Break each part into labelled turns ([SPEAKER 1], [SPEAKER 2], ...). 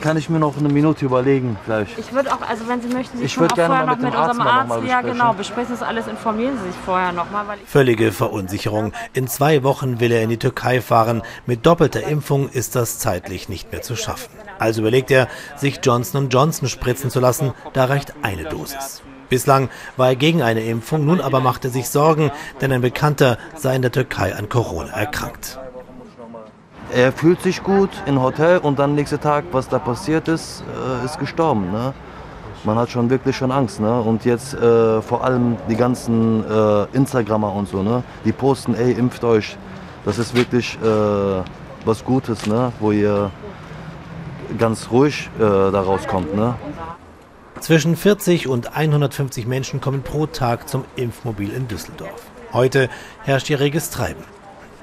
[SPEAKER 1] kann ich mir noch eine Minute überlegen vielleicht.
[SPEAKER 2] Ich würde auch, also wenn Sie möchten, Sie
[SPEAKER 1] Ich
[SPEAKER 2] können
[SPEAKER 1] würd
[SPEAKER 2] auch
[SPEAKER 1] gerne
[SPEAKER 2] vorher
[SPEAKER 1] mal
[SPEAKER 2] noch
[SPEAKER 1] mit
[SPEAKER 2] mit
[SPEAKER 1] Arzt
[SPEAKER 2] unserem Arzt, ja genau, besprechen Sie das alles, informieren Sie sich vorher nochmal,
[SPEAKER 3] Völlige Verunsicherung. In zwei Wochen will er in die Türkei fahren. Mit doppelter Impfung ist das zeitlich nicht mehr zu schaffen. Also überlegt er, sich Johnson Johnson spritzen zu lassen. Da reicht eine Dosis. Bislang war er gegen eine Impfung, nun aber macht er sich Sorgen, denn ein Bekannter sei in der Türkei an Corona erkrankt.
[SPEAKER 1] Er fühlt sich gut im Hotel und dann nächsten Tag, was da passiert ist, äh, ist gestorben. Ne? Man hat schon wirklich schon Angst. Ne? Und jetzt äh, vor allem die ganzen äh, Instagrammer und so, ne? die posten, ey, impft euch. Das ist wirklich äh, was Gutes, ne? wo ihr ganz ruhig äh, da rauskommt. Ne?
[SPEAKER 3] Zwischen 40 und 150 Menschen kommen pro Tag zum Impfmobil in Düsseldorf. Heute herrscht hier reges Treiben.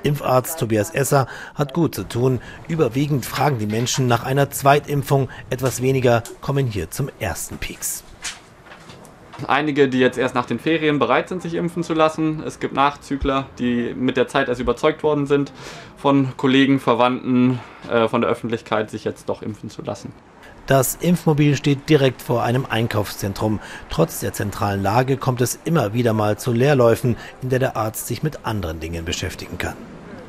[SPEAKER 3] Impfarzt Tobias Esser hat gut zu tun. Überwiegend fragen die Menschen nach einer Zweitimpfung. Etwas weniger kommen hier zum ersten Peaks.
[SPEAKER 4] Einige, die jetzt erst nach den Ferien bereit sind, sich impfen zu lassen. Es gibt Nachzügler, die mit der Zeit erst überzeugt worden sind, von Kollegen, Verwandten, äh, von der Öffentlichkeit, sich jetzt doch impfen zu lassen.
[SPEAKER 3] Das Impfmobil steht direkt vor einem Einkaufszentrum. Trotz der zentralen Lage kommt es immer wieder mal zu Leerläufen, in der der Arzt sich mit anderen Dingen beschäftigen kann.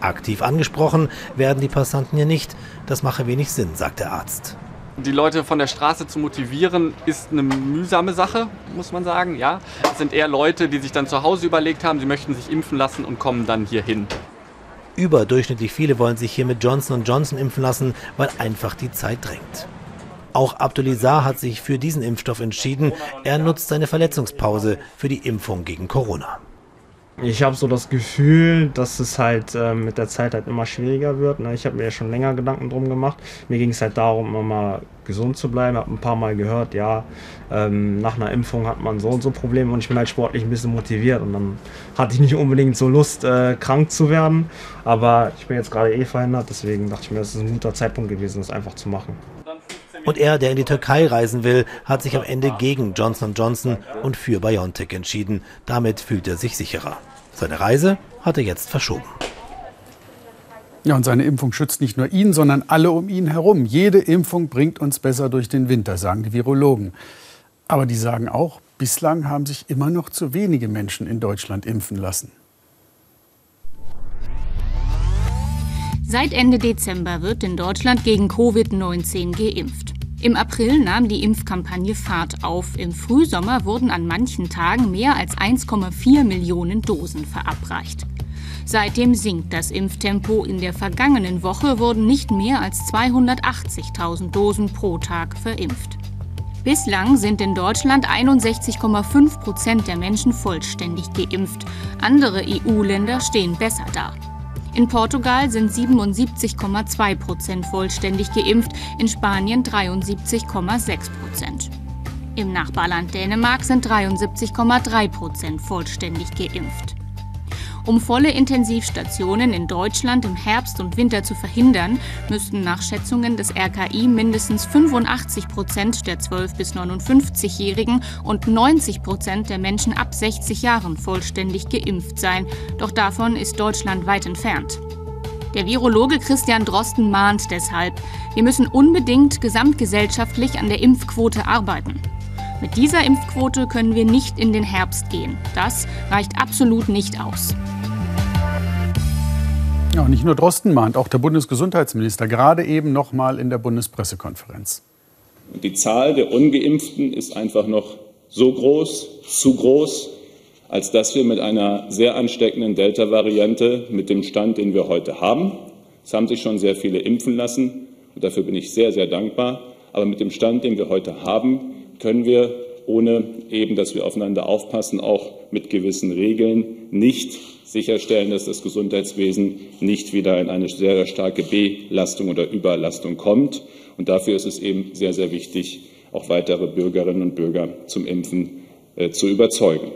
[SPEAKER 3] Aktiv angesprochen werden die Passanten hier nicht. Das mache wenig Sinn, sagt der Arzt.
[SPEAKER 4] Die Leute von der Straße zu motivieren, ist eine mühsame Sache, muss man sagen. Ja, es sind eher Leute, die sich dann zu Hause überlegt haben, sie möchten sich impfen lassen und kommen dann hier hin.
[SPEAKER 3] Überdurchschnittlich viele wollen sich hier mit Johnson Johnson impfen lassen, weil einfach die Zeit drängt. Auch Abdulizar hat sich für diesen Impfstoff entschieden. Er nutzt seine Verletzungspause für die Impfung gegen Corona.
[SPEAKER 5] Ich habe so das Gefühl, dass es halt äh, mit der Zeit halt immer schwieriger wird. Ne? Ich habe mir ja schon länger Gedanken drum gemacht. Mir ging es halt darum, immer gesund zu bleiben. Ich habe ein paar Mal gehört, ja, ähm, nach einer Impfung hat man so und so Probleme und ich bin halt sportlich ein bisschen motiviert und dann hatte ich nicht unbedingt so Lust, äh, krank zu werden. Aber ich bin jetzt gerade eh verhindert, deswegen dachte ich mir, das ist ein guter Zeitpunkt gewesen, das einfach zu machen.
[SPEAKER 3] Und er, der in die Türkei reisen will, hat sich am Ende gegen Johnson Johnson und für BioNTech entschieden. Damit fühlt er sich sicherer. Seine Reise hat er jetzt verschoben.
[SPEAKER 6] Ja, und seine Impfung schützt nicht nur ihn, sondern alle um ihn herum. Jede Impfung bringt uns besser durch den Winter, sagen die Virologen. Aber die sagen auch, bislang haben sich immer noch zu wenige Menschen in Deutschland impfen lassen.
[SPEAKER 7] Seit Ende Dezember wird in Deutschland gegen Covid-19 geimpft. Im April nahm die Impfkampagne Fahrt auf. Im Frühsommer wurden an manchen Tagen mehr als 1,4 Millionen Dosen verabreicht. Seitdem sinkt das Impftempo. In der vergangenen Woche wurden nicht mehr als 280.000 Dosen pro Tag verimpft. Bislang sind in Deutschland 61,5 Prozent der Menschen vollständig geimpft. Andere EU-Länder stehen besser da. In Portugal sind 77,2 Prozent vollständig geimpft, in Spanien 73,6 Prozent. Im Nachbarland Dänemark sind 73,3 Prozent vollständig geimpft. Um volle Intensivstationen in Deutschland im Herbst und Winter zu verhindern, müssten nach Schätzungen des RKI mindestens 85 Prozent der 12- bis 59-Jährigen und 90 Prozent der Menschen ab 60 Jahren vollständig geimpft sein. Doch davon ist Deutschland weit entfernt. Der Virologe Christian Drosten mahnt deshalb, wir müssen unbedingt gesamtgesellschaftlich an der Impfquote arbeiten. Mit dieser Impfquote können wir nicht in den Herbst gehen. Das reicht absolut nicht aus.
[SPEAKER 6] Ja, nicht nur Drosten mahnt, auch der Bundesgesundheitsminister gerade eben noch mal in der Bundespressekonferenz.
[SPEAKER 8] Die Zahl der ungeimpften ist einfach noch so groß, zu groß, als dass wir mit einer sehr ansteckenden Delta-Variante mit dem Stand, den wir heute haben, es haben sich schon sehr viele impfen lassen und dafür bin ich sehr, sehr dankbar, aber mit dem Stand, den wir heute haben, können wir ohne eben, dass wir aufeinander aufpassen, auch mit gewissen Regeln nicht sicherstellen, dass das Gesundheitswesen nicht wieder in eine sehr, starke Belastung oder Überlastung kommt. Und dafür ist es eben sehr, sehr wichtig, auch weitere Bürgerinnen und Bürger zum Impfen äh, zu überzeugen.